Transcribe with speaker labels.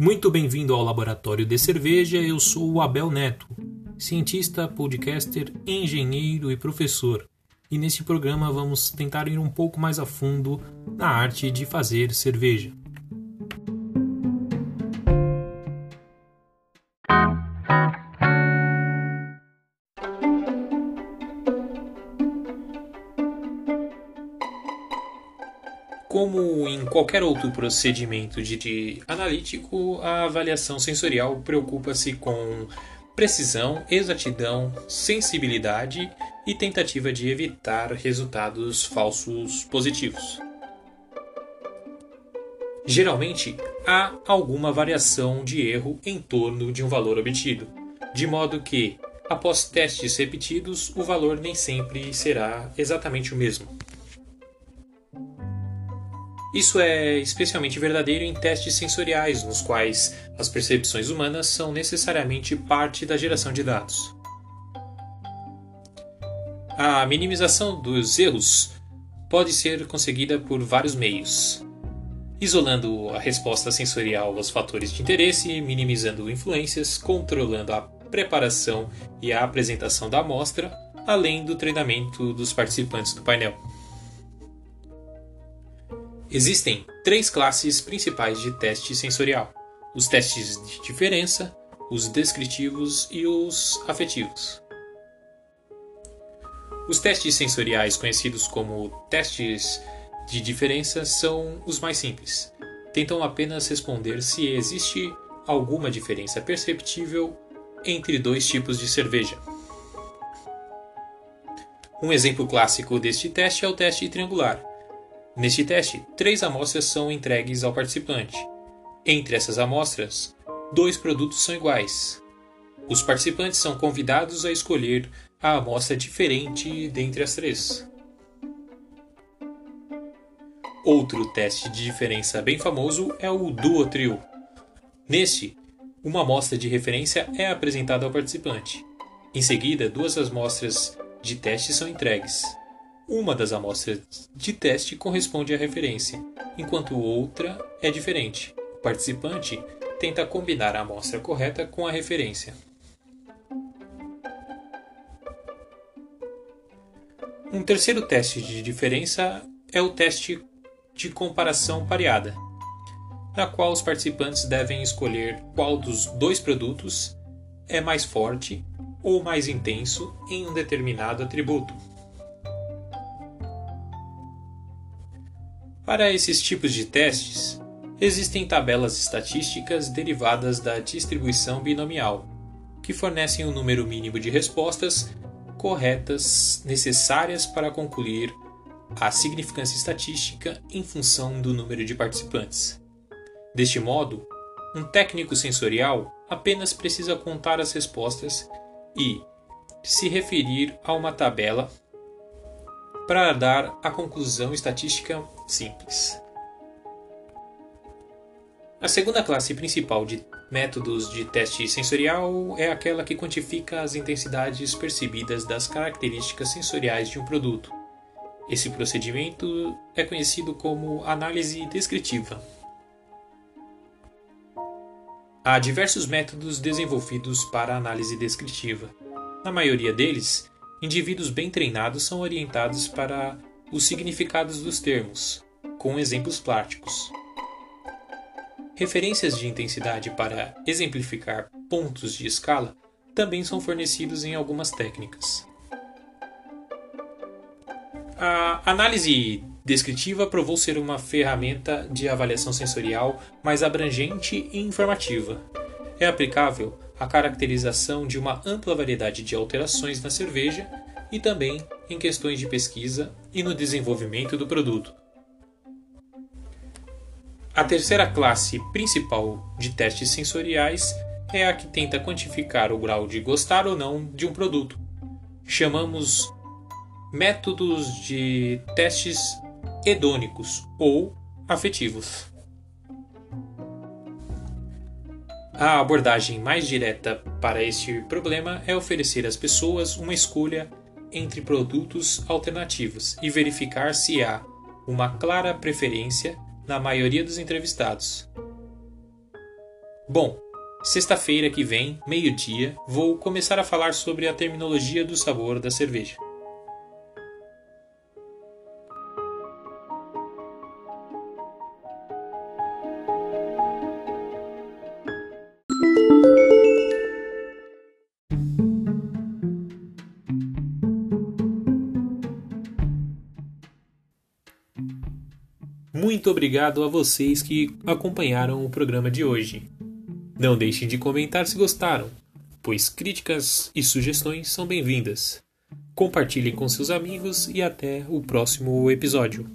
Speaker 1: Muito bem-vindo ao Laboratório de Cerveja. Eu sou o Abel Neto, cientista, podcaster, engenheiro e professor. E nesse programa vamos tentar ir um pouco mais a fundo na arte de fazer cerveja. Como em qualquer outro procedimento de, de analítico, a avaliação sensorial preocupa-se com precisão, exatidão, sensibilidade e tentativa de evitar resultados falsos positivos. Geralmente, há alguma variação de erro em torno de um valor obtido, de modo que, após testes repetidos, o valor nem sempre será exatamente o mesmo. Isso é especialmente verdadeiro em testes sensoriais, nos quais as percepções humanas são necessariamente parte da geração de dados. A minimização dos erros pode ser conseguida por vários meios, isolando a resposta sensorial aos fatores de interesse, minimizando influências, controlando a preparação e a apresentação da amostra, além do treinamento dos participantes do painel. Existem três classes principais de teste sensorial: os testes de diferença, os descritivos e os afetivos. Os testes sensoriais, conhecidos como testes de diferença, são os mais simples. Tentam apenas responder se existe alguma diferença perceptível entre dois tipos de cerveja. Um exemplo clássico deste teste é o teste triangular, Neste teste, três amostras são entregues ao participante. Entre essas amostras, dois produtos são iguais. Os participantes são convidados a escolher a amostra diferente dentre as três. Outro teste de diferença bem famoso é o duo-trio. Neste, uma amostra de referência é apresentada ao participante. Em seguida, duas amostras de teste são entregues. Uma das amostras de teste corresponde à referência, enquanto outra é diferente. O participante tenta combinar a amostra correta com a referência. Um terceiro teste de diferença é o teste de comparação pareada, na qual os participantes devem escolher qual dos dois produtos é mais forte ou mais intenso em um determinado atributo. Para esses tipos de testes, existem tabelas estatísticas derivadas da distribuição binomial, que fornecem um número mínimo de respostas corretas necessárias para concluir a significância estatística em função do número de participantes. Deste modo, um técnico sensorial apenas precisa contar as respostas e se referir a uma tabela para dar a conclusão estatística simples. A segunda classe principal de métodos de teste sensorial é aquela que quantifica as intensidades percebidas das características sensoriais de um produto. Esse procedimento é conhecido como análise descritiva. Há diversos métodos desenvolvidos para análise descritiva. Na maioria deles, indivíduos bem treinados são orientados para os significados dos termos, com exemplos práticos. Referências de intensidade para exemplificar pontos de escala também são fornecidos em algumas técnicas. A análise descritiva provou ser uma ferramenta de avaliação sensorial mais abrangente e informativa. É aplicável a caracterização de uma ampla variedade de alterações na cerveja e também em questões de pesquisa e no desenvolvimento do produto. A terceira classe principal de testes sensoriais é a que tenta quantificar o grau de gostar ou não de um produto. Chamamos métodos de testes hedônicos ou afetivos. A abordagem mais direta para este problema é oferecer às pessoas uma escolha entre produtos alternativos e verificar se há uma clara preferência na maioria dos entrevistados. Bom, sexta-feira que vem, meio-dia, vou começar a falar sobre a terminologia do sabor da cerveja. Muito obrigado a vocês que acompanharam o programa de hoje. Não deixem de comentar se gostaram, pois críticas e sugestões são bem-vindas. Compartilhem com seus amigos e até o próximo episódio.